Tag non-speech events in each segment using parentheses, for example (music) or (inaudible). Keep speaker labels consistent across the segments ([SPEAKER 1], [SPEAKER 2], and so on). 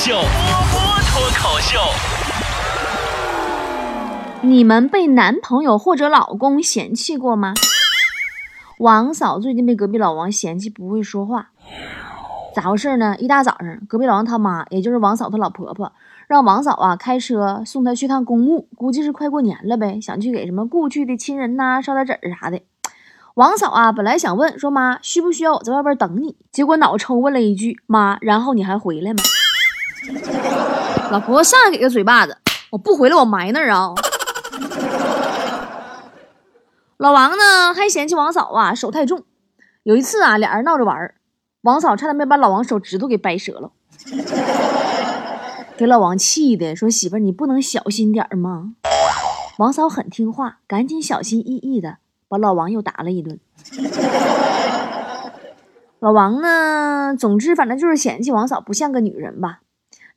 [SPEAKER 1] 秀，波波脱口秀。
[SPEAKER 2] 你们被男朋友或者老公嫌弃过吗？王嫂最近被隔壁老王嫌弃不会说话，咋回事呢？一大早上，隔壁老王他妈，也就是王嫂她老婆婆，让王嫂啊开车送她去趟公墓，估计是快过年了呗，想去给什么故去的亲人呐烧点纸儿啥的。王嫂啊，本来想问说妈需不需要我在外边等你，结果脑抽问了一句妈，然后你还回来吗？(laughs) 老婆上来给个嘴巴子，我不回来我埋那儿啊！(laughs) 老王呢还嫌弃王嫂啊手太重，有一次啊俩人闹着玩王嫂差点没把老王手指头给掰折了，(laughs) 给老王气的说媳妇儿你不能小心点吗？王嫂很听话，赶紧小心翼翼的。把老王又打了一顿。老王呢，总之反正就是嫌弃王嫂不像个女人吧。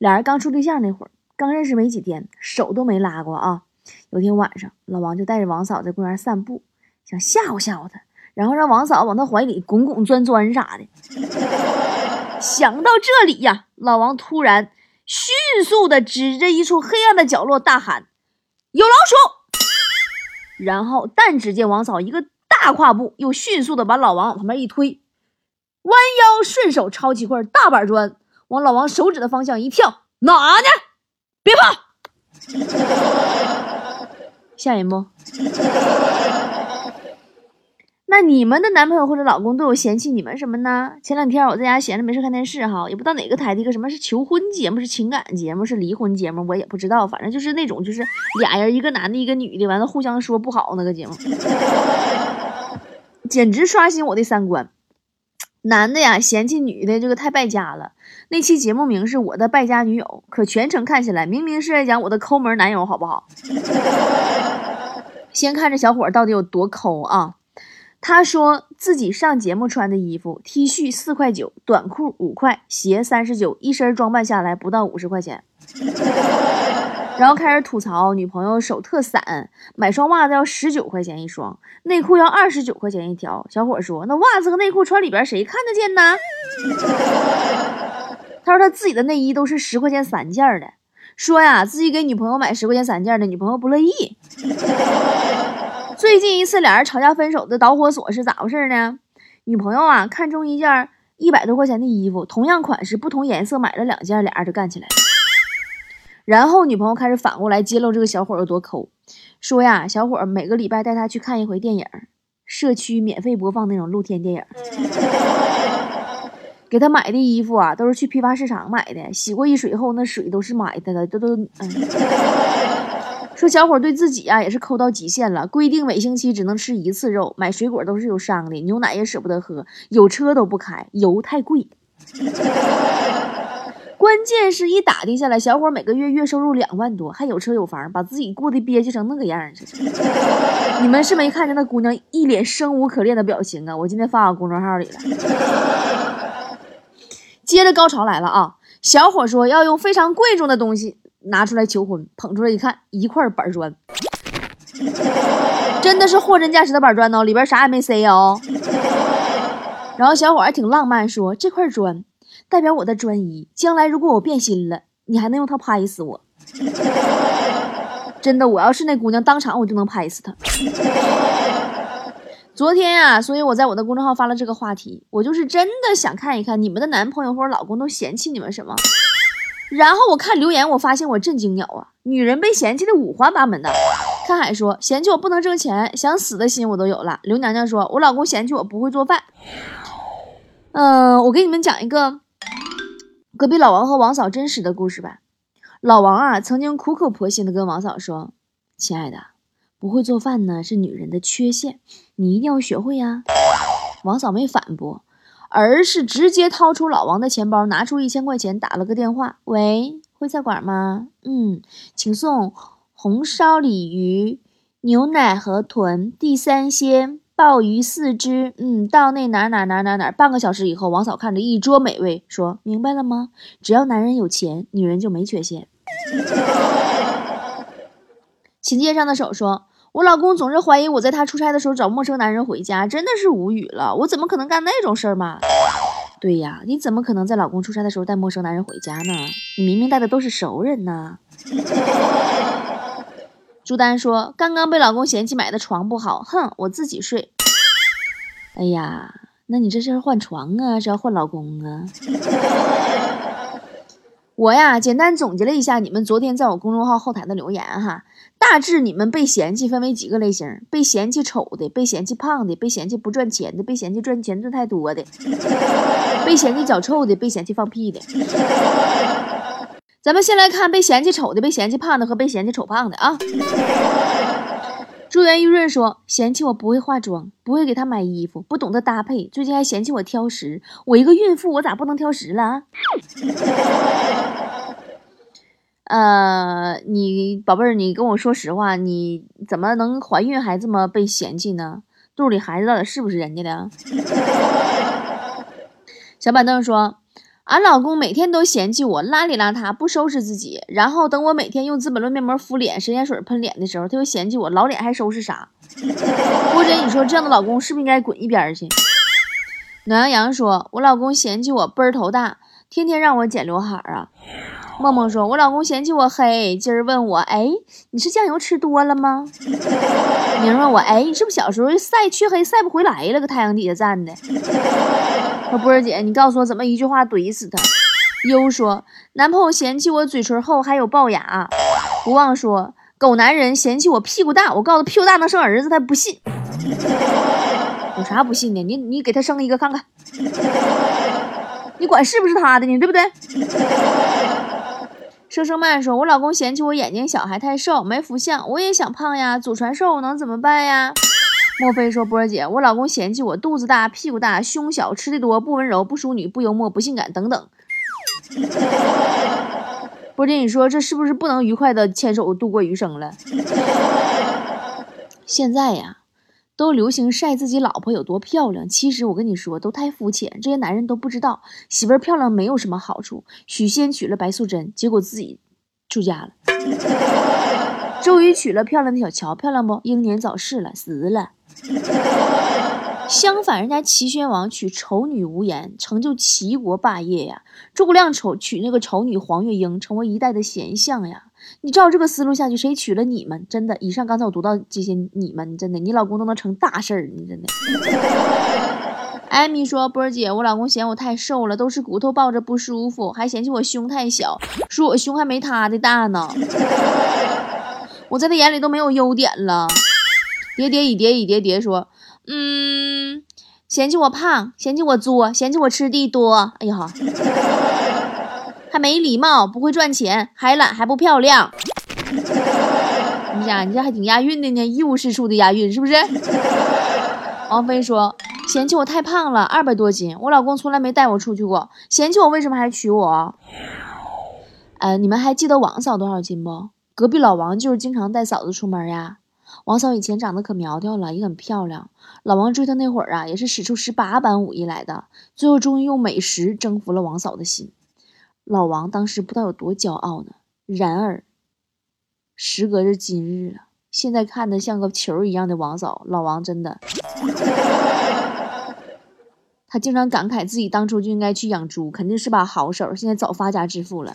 [SPEAKER 2] 俩人刚处对象那会儿，刚认识没几天，手都没拉过啊。有天晚上，老王就带着王嫂在公园散步，想吓唬吓唬她，然后让王嫂往他怀里拱拱钻钻啥的。想到这里呀，老王突然迅速的指着一处黑暗的角落大喊：“有老鼠！”然后，但只见王嫂一个大跨步，又迅速的把老王往旁边一推，弯腰顺手抄起块大板砖，往老王手指的方向一跳，哪呢？别怕，吓人不？那你们的男朋友或者老公都有嫌弃你们什么呢？前两天我在家闲着没事看电视哈，也不知道哪个台的一个什么是求婚节目，是情感节目，是离婚节目，我也不知道，反正就是那种就是俩人一个男的，一个女的，完了互相说不好那个节目，(laughs) 简直刷新我的三观。男的呀嫌弃女的这个太败家了，那期节目名是我的败家女友，可全程看起来明明是在讲我的抠门男友，好不好？(laughs) 先看这小伙到底有多抠啊！他说自己上节目穿的衣服，T 恤四块九，短裤五块，鞋三十九，一身装扮下来不到五十块钱。然后开始吐槽女朋友手特散，买双袜子要十九块钱一双，内裤要二十九块钱一条。小伙说：“那袜子和内裤穿里边谁看得见呢？” (laughs) 他说他自己的内衣都是十块钱三件的，说呀自己给女朋友买十块钱三件的，女朋友不乐意。(laughs) 最近一次俩人吵架分手的导火索是咋回事呢？女朋友啊看中一件一百多块钱的衣服，同样款式不同颜色买了两件，俩人就干起来了。然后女朋友开始反过来揭露这个小伙有多抠，说呀小伙每个礼拜带他去看一回电影，社区免费播放那种露天电影，(laughs) 给他买的衣服啊都是去批发市场买的，洗过一水后那水都是买的了，这都嗯。说小伙对自己啊也是抠到极限了，规定每星期只能吃一次肉，买水果都是有伤的，牛奶也舍不得喝，有车都不开，油太贵。关键是一打听下来，小伙每个月月收入两万多，还有车有房，把自己过得憋屈成那个样似的。(laughs) 你们是没看见那姑娘一脸生无可恋的表情啊？我今天发我公众号里了。(laughs) 接着高潮来了啊！小伙说要用非常贵重的东西。拿出来求婚，捧出来一看，一块板砖，(laughs) 真的是货真价实的板砖哦，里边啥也没塞哦。然后小伙还挺浪漫，说这块砖代表我的专一，将来如果我变心了，你还能用它拍死我。(laughs) 真的，我要是那姑娘，当场我就能拍死她。昨天呀，所以我在我的公众号发了这个话题，我就是真的想看一看你们的男朋友或者老公都嫌弃你们什么。然后我看留言，我发现我震惊鸟啊！女人被嫌弃的五花八门的。看海说嫌弃我不能挣钱，想死的心我都有了。刘娘娘说，我老公嫌弃我不会做饭。嗯，我给你们讲一个隔壁老王和王嫂真实的故事吧。老王啊，曾经苦口婆心的跟王嫂说：“亲爱的，不会做饭呢是女人的缺陷，你一定要学会呀。”王嫂没反驳。而是直接掏出老王的钱包，拿出一千块钱，打了个电话：“喂，徽菜馆吗？嗯，请送红烧鲤鱼、牛奶河豚、地三鲜、鲍鱼四只。嗯，到那哪哪哪哪哪。半个小时以后，王嫂看着一桌美味，说明白了吗？只要男人有钱，女人就没缺陷。琴键上的手说。”我老公总是怀疑我在他出差的时候找陌生男人回家，真的是无语了。我怎么可能干那种事儿嘛？对呀，你怎么可能在老公出差的时候带陌生男人回家呢？你明明带的都是熟人呢。朱丹说：“刚刚被老公嫌弃买的床不好，哼，我自己睡。”哎呀，那你这是换床啊，是要换老公啊？(laughs) 我呀，简单总结了一下你们昨天在我公众号后台的留言哈，大致你们被嫌弃分为几个类型：被嫌弃丑的，被嫌弃胖的，被嫌弃不赚钱的，被嫌弃赚钱赚太多的，被嫌弃脚臭的，被嫌弃放屁的。咱们先来看被嫌弃丑的、被嫌弃胖的和被嫌弃丑胖的啊。珠圆玉润说：“嫌弃我不会化妆，不会给他买衣服，不懂得搭配，最近还嫌弃我挑食。我一个孕妇，我咋不能挑食了？” (laughs) 呃，你宝贝儿，你跟我说实话，你怎么能怀孕还这么被嫌弃呢？肚里孩子到底是不是人家的？(laughs) 小板凳说。俺老公每天都嫌弃我邋里邋遢，不收拾自己，然后等我每天用资本论面膜敷脸、神仙水喷脸的时候，他又嫌弃我老脸还收拾啥？(laughs) 郭真，你说这样的老公是不是应该滚一边去？暖羊羊说：“我老公嫌弃我背儿头大，天天让我剪刘海啊。”梦梦说：“我老公嫌弃我黑，今儿问我，哎，你是酱油吃多了吗？”明问我：“哎，你是不是小时候晒黢黑晒不回来了，搁太阳底下站的？”波儿姐，你告诉我怎么一句话怼死他？优说男朋友嫌弃我嘴唇厚还有龅牙。不忘说狗男人嫌弃我屁股大，我告诉他屁股大能生儿子，他不信。(laughs) 有啥不信的？你你给他生一个看看，你管是不是他的呢？对不对？(laughs) 生生慢说，我老公嫌弃我眼睛小还太瘦，没福相，我也想胖呀，祖传瘦能怎么办呀？莫非说波儿姐，我老公嫌弃我肚子大、屁股大、胸小、吃的多、不温柔、不淑女、不幽默、不性感等等。波姐，你说这是不是不能愉快的牵手度过余生了？(laughs) 现在呀，都流行晒自己老婆有多漂亮，其实我跟你说，都太肤浅。这些男人都不知道，媳妇儿漂亮没有什么好处。许仙娶了白素贞，结果自己出家了。(laughs) 周瑜娶了漂亮的小乔，漂亮不？英年早逝了，死了。(laughs) 相反，人家齐宣王娶丑女无颜，成就齐国霸业呀。诸葛亮丑娶那个丑女黄月英，成为一代的贤相呀。你照这个思路下去，谁娶了你们？真的，以上刚才我读到这些，你们真的，你老公都能成大事儿，你真的。(laughs) 艾米说：“波儿姐，我老公嫌我太瘦了，都是骨头抱着不舒服，还嫌弃我胸太小，说我胸还没他的大呢。我在他眼里都没有优点了。”叠叠以叠以叠叠说，嗯，嫌弃我胖，嫌弃我作，嫌弃我吃的多。哎呀，还没礼貌，不会赚钱，还懒，还不漂亮。你家你这还挺押韵的呢，一无是处的押韵，是不是？王菲说，嫌弃我太胖了，二百多斤，我老公从来没带我出去过，嫌弃我为什么还娶我？呃，你们还记得王嫂多少斤不？隔壁老王就是经常带嫂子出门呀。王嫂以前长得可苗条了，也很漂亮。老王追她那会儿啊，也是使出十八般武艺来的，最后终于用美食征服了王嫂的心。老王当时不知道有多骄傲呢。然而，时隔着今日啊，现在看的像个球一样的王嫂，老王真的，他经常感慨自己当初就应该去养猪，肯定是把好手，现在早发家致富了。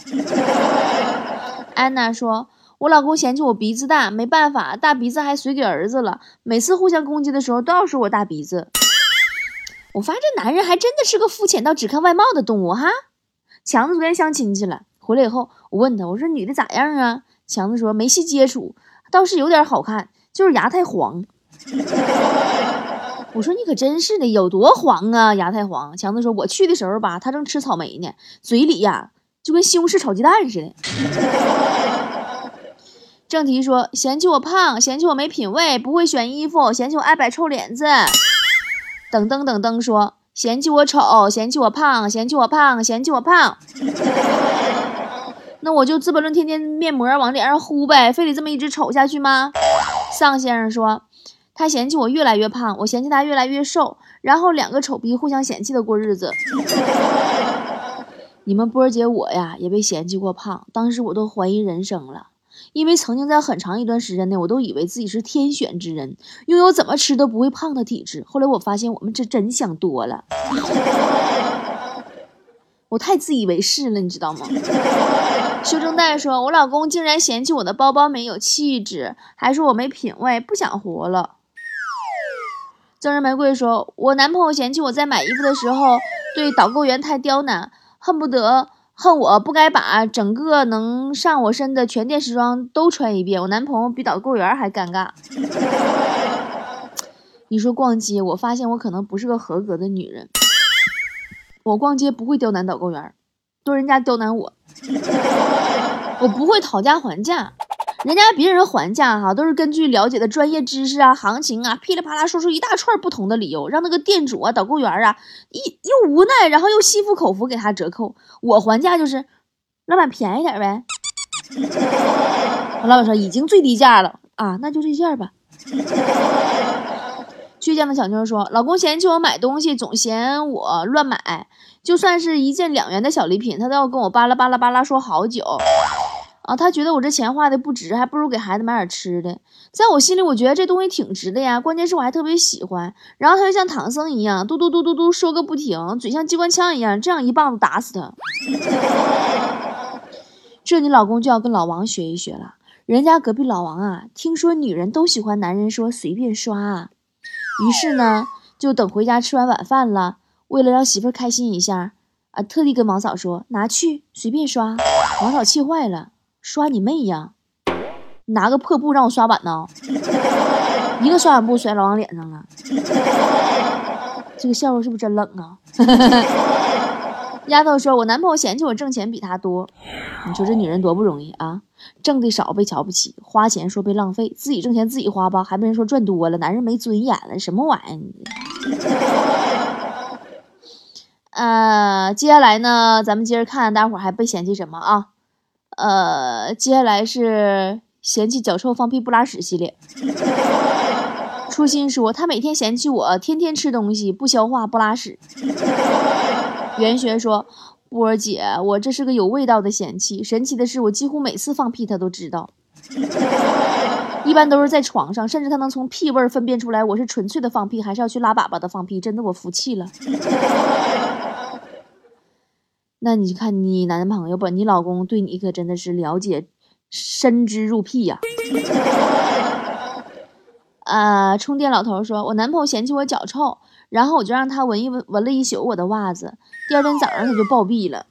[SPEAKER 2] (laughs) 安娜说。我老公嫌弃我鼻子大，没办法，大鼻子还随给儿子了。每次互相攻击的时候，都要说我大鼻子。我发现这男人还真的是个肤浅到只看外貌的动物哈。强子昨天相亲去了，回来以后，我问他，我说女的咋样啊？强子说没细接触，倒是有点好看，就是牙太黄。我说你可真是的，有多黄啊？牙太黄。强子说我去的时候吧，他正吃草莓呢，嘴里呀就跟西红柿炒鸡蛋似的。(laughs) 正题说嫌弃我胖，嫌弃我没品位，不会选衣服，嫌弃我爱摆臭脸子。等等等等说嫌弃我丑，嫌弃我胖，嫌弃我胖，嫌弃我胖。那我就资本论天天面膜往脸上呼呗，非得这么一直丑下去吗？丧先生说他嫌弃我越来越胖，我嫌弃他越来越瘦，然后两个丑逼互相嫌弃的过日子。(laughs) 你们波儿姐我呀也被嫌弃过胖，当时我都怀疑人生了。因为曾经在很长一段时间内，我都以为自己是天选之人，拥有怎么吃都不会胖的体质。后来我发现，我们这真想多了。我太自以为是了，你知道吗？(laughs) 修正带说，我老公竟然嫌弃我的包包没有气质，还说我没品味，不想活了。赠人玫瑰说，我男朋友嫌弃我在买衣服的时候对导购员太刁难，恨不得恨我不该把整个能上我身的全店时装都穿一遍。我男朋友比导购员还尴尬。(laughs) 你说逛街，我发现我可能不是个合格的女人。我逛街不会刁难导购员，都人家刁难我。(laughs) 我不会讨价还价，人家别人还价哈，都是根据了解的专业知识啊、行情啊，噼里啪啦说出一大串不同的理由，让那个店主啊、导购员啊一又无奈，然后又心服口服给他折扣。我还价就是，老板便宜点呗。(laughs) 老板说已经最低价了啊，那就这件吧。(laughs) 倔强的小妞说：“老公嫌弃我买东西总嫌我乱买，就算是一件两元的小礼品，他都要跟我巴拉巴拉巴拉说好久。啊，他觉得我这钱花的不值，还不如给孩子买点吃的。在我心里，我觉得这东西挺值的呀，关键是我还特别喜欢。然后他就像唐僧一样，嘟嘟嘟嘟嘟说个不停，嘴像机关枪一样，这样一棒子打死他。(laughs) 这你老公就要跟老王学一学了，人家隔壁老王啊，听说女人都喜欢男人说随便刷啊。”于是呢，就等回家吃完晚饭了，为了让媳妇儿开心一下，啊，特地跟王嫂说拿去随便刷。王嫂气坏了，刷你妹呀！拿个破布让我刷碗呢？一个刷碗布甩老王脸上了。这个笑话是不是真冷啊？(laughs) 丫头说：“我男朋友嫌弃我挣钱比他多，你说这女人多不容易啊！挣的少被瞧不起，花钱说被浪费，自己挣钱自己花吧，还被人说赚多了，男人没尊严了，什么玩意儿？”呃，接下来呢，咱们接着看，大伙还被嫌弃什么啊？呃，接下来是嫌弃脚臭、放屁、不拉屎系列。初心说他每天嫌弃我天天吃东西不消化不拉屎。袁学说：“波儿姐，我这是个有味道的嫌弃。神奇的是，我几乎每次放屁，他都知道。一般都是在床上，甚至他能从屁味儿分辨出来我是纯粹的放屁，还是要去拉粑粑的放屁。真的，我服气了。那你看，你男朋友不？你老公对你可真的是了解深知入屁呀。啊，充电老头说：我男朋友嫌弃我脚臭。”然后我就让他闻一闻，闻了一宿我的袜子。第二天早上他就暴毙了。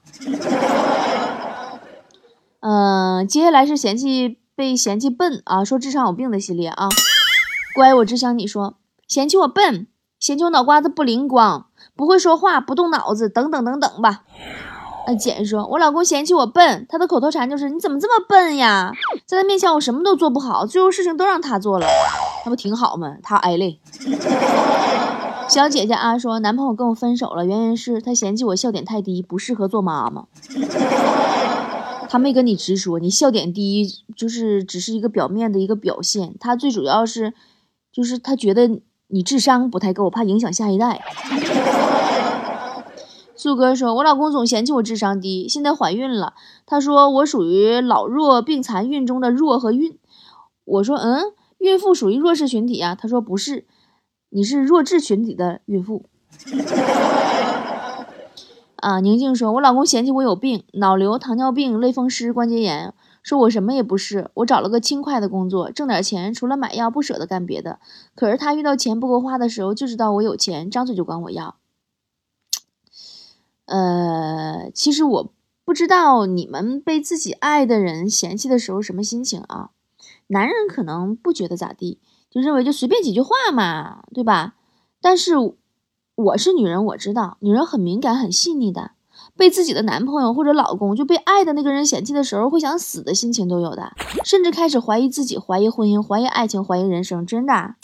[SPEAKER 2] 嗯，接下来是嫌弃被嫌弃笨啊，说智商有病的系列啊。乖，我只想你说，嫌弃我笨，嫌弃我脑瓜子不灵光，不会说话，不动脑子，等等等等吧。啊，简说，我老公嫌弃我笨，他的口头禅就是你怎么这么笨呀？在他面前我什么都做不好，最后事情都让他做了，那不挺好吗？他挨累。(laughs) 小姐姐啊，说男朋友跟我分手了，原因是他嫌弃我笑点太低，不适合做妈妈。他没跟你直说，你笑点低就是只是一个表面的一个表现，他最主要是就是他觉得你智商不太够，怕影响下一代。素哥说，我老公总嫌弃我智商低，现在怀孕了，他说我属于老弱病残孕中的弱和孕。我说，嗯，孕妇属于弱势群体啊。他说不是。你是弱智群体的孕妇 (laughs) 啊！宁静说：“我老公嫌弃我有病，脑瘤、糖尿病、类风湿关节炎，说我什么也不是。我找了个轻快的工作，挣点钱，除了买药不舍得干别的。可是他遇到钱不够花的时候，就知道我有钱，张嘴就管我要。呃，其实我不知道你们被自己爱的人嫌弃的时候什么心情啊？男人可能不觉得咋地。”就认为就随便几句话嘛，对吧？但是我是女人，我知道女人很敏感、很细腻的。被自己的男朋友或者老公就被爱的那个人嫌弃的时候，会想死的心情都有的，甚至开始怀疑自己、怀疑婚姻、怀疑爱情、怀疑人生。真的，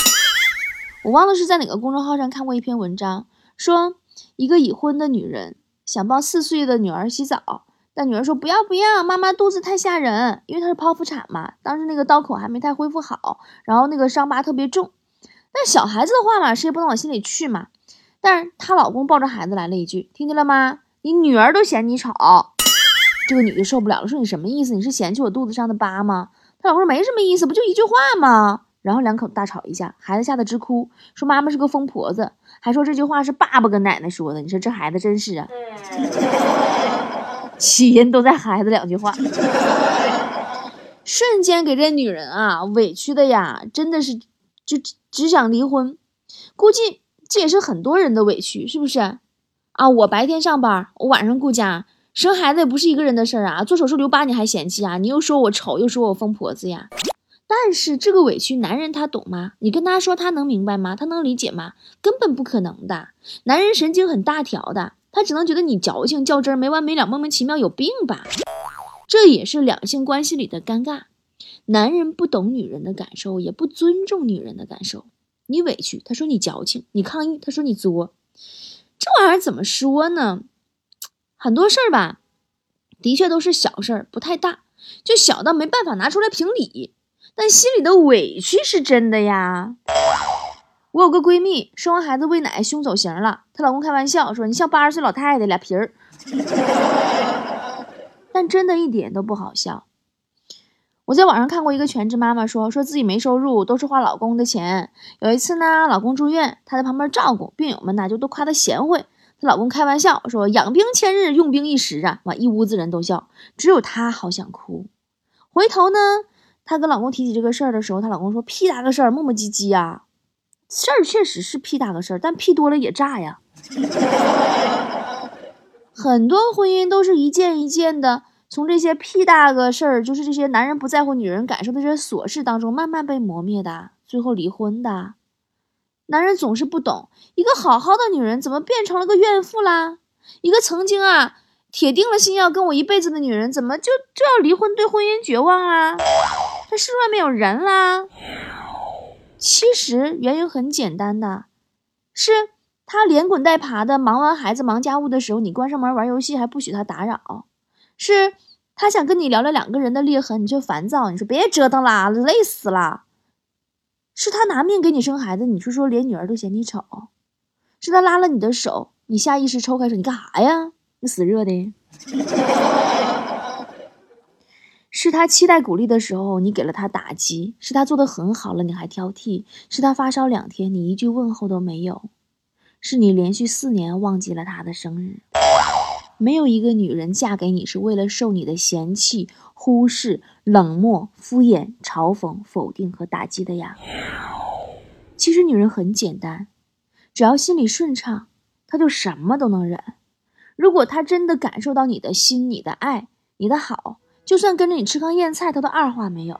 [SPEAKER 2] 我忘了是在哪个公众号上看过一篇文章，说一个已婚的女人想帮四岁的女儿洗澡。但女儿说不要不要，妈妈肚子太吓人，因为她是剖腹产嘛，当时那个刀口还没太恢复好，然后那个伤疤特别重。但小孩子的话嘛，谁也不能往心里去嘛。但是她老公抱着孩子来了一句，听见了吗？你女儿都嫌你丑。这个女的受不了了，说你什么意思？你是嫌弃我肚子上的疤吗？她老公说没什么意思，不就一句话吗？然后两口子大吵一架，孩子吓得直哭，说妈妈是个疯婆子，还说这句话是爸爸跟奶奶说的。你说这孩子真是啊，(laughs) 起因都在孩子两句话，瞬间给这女人啊委屈的呀，真的是就只想离婚。估计这也是很多人的委屈，是不是？啊，我白天上班，我晚上顾家，生孩子也不是一个人的事儿啊。做手术留疤你还嫌弃啊？你又说我丑，又说我疯婆子呀。但是这个委屈，男人他懂吗？你跟他说，他能明白吗？他能理解吗？根本不可能的。男人神经很大条的，他只能觉得你矫情较真，没完没了，莫名其妙有病吧？这也是两性关系里的尴尬。男人不懂女人的感受，也不尊重女人的感受。你委屈，他说你矫情；你抗议，他说你作。这玩意儿怎么说呢？很多事儿吧，的确都是小事儿，不太大，就小到没办法拿出来评理。但心里的委屈是真的呀。我有个闺蜜生完孩子喂奶胸走形了，她老公开玩笑说：“你像八十岁老太太俩皮儿。(laughs) ”但真的一点都不好笑。我在网上看过一个全职妈妈说，说自己没收入，都是花老公的钱。有一次呢，老公住院，她在旁边照顾，病友们呢就都夸她贤惠。她老公开玩笑说：“养兵千日，用兵一时啊！”哇，一屋子人都笑，只有她好想哭。回头呢？她跟老公提起这个事儿的时候，她老公说：“屁大个事儿，磨磨唧唧呀。”事儿确实是屁大个事儿，但屁多了也炸呀。很多婚姻都是一件一件的，从这些屁大个事儿，就是这些男人不在乎女人感受的这些琐事当中，慢慢被磨灭的，最后离婚的。男人总是不懂，一个好好的女人怎么变成了个怨妇啦？一个曾经啊。铁定了心要跟我一辈子的女人，怎么就就要离婚，对婚姻绝望啦？这世外面有人啦？其实原因很简单的，是他连滚带爬的忙完孩子、忙家务的时候，你关上门玩游戏还不许他打扰；是他想跟你聊聊两个人的裂痕，你却烦躁，你说别折腾啦，累死了；是他拿命给你生孩子，你却说连女儿都嫌你丑；是他拉了你的手，你下意识抽开手，你干啥呀？你死热的，是他期待鼓励的时候，你给了他打击；是他做的很好了，你还挑剔；是他发烧两天，你一句问候都没有；是你连续四年忘记了他的生日。没有一个女人嫁给你是为了受你的嫌弃、忽视、冷漠、敷衍、嘲讽、否定和打击的呀。其实女人很简单，只要心里顺畅，她就什么都能忍。如果她真的感受到你的心、你的爱、你的好，就算跟着你吃糠咽菜，他都二话没有。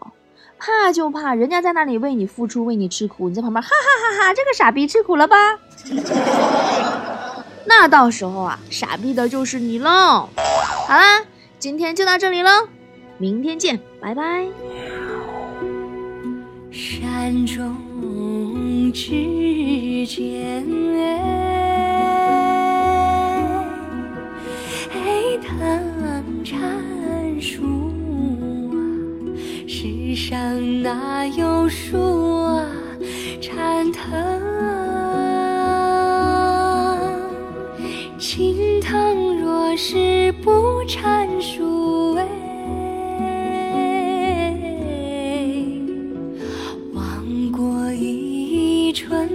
[SPEAKER 2] 怕就怕人家在那里为你付出、为你吃苦，你在旁边哈哈哈哈，这个傻逼吃苦了吧？(laughs) 那到时候啊，傻逼的就是你喽。好啦，今天就到这里喽，明天见，拜拜。山中只见上哪有树啊缠藤？青藤若是不缠树，哎，枉过一春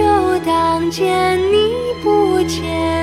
[SPEAKER 2] 就当见你不见。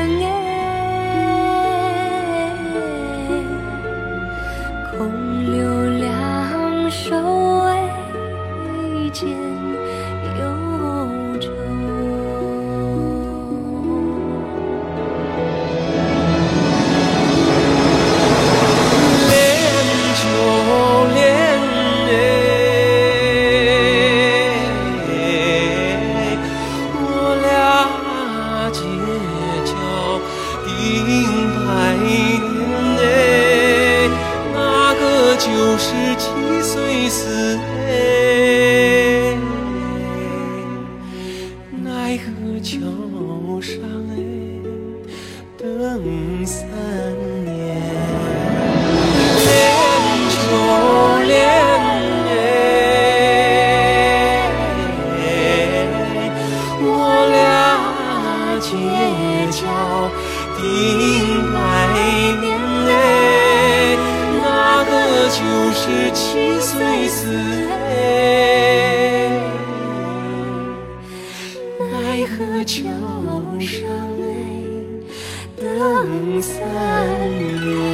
[SPEAKER 3] 十七岁时，哎等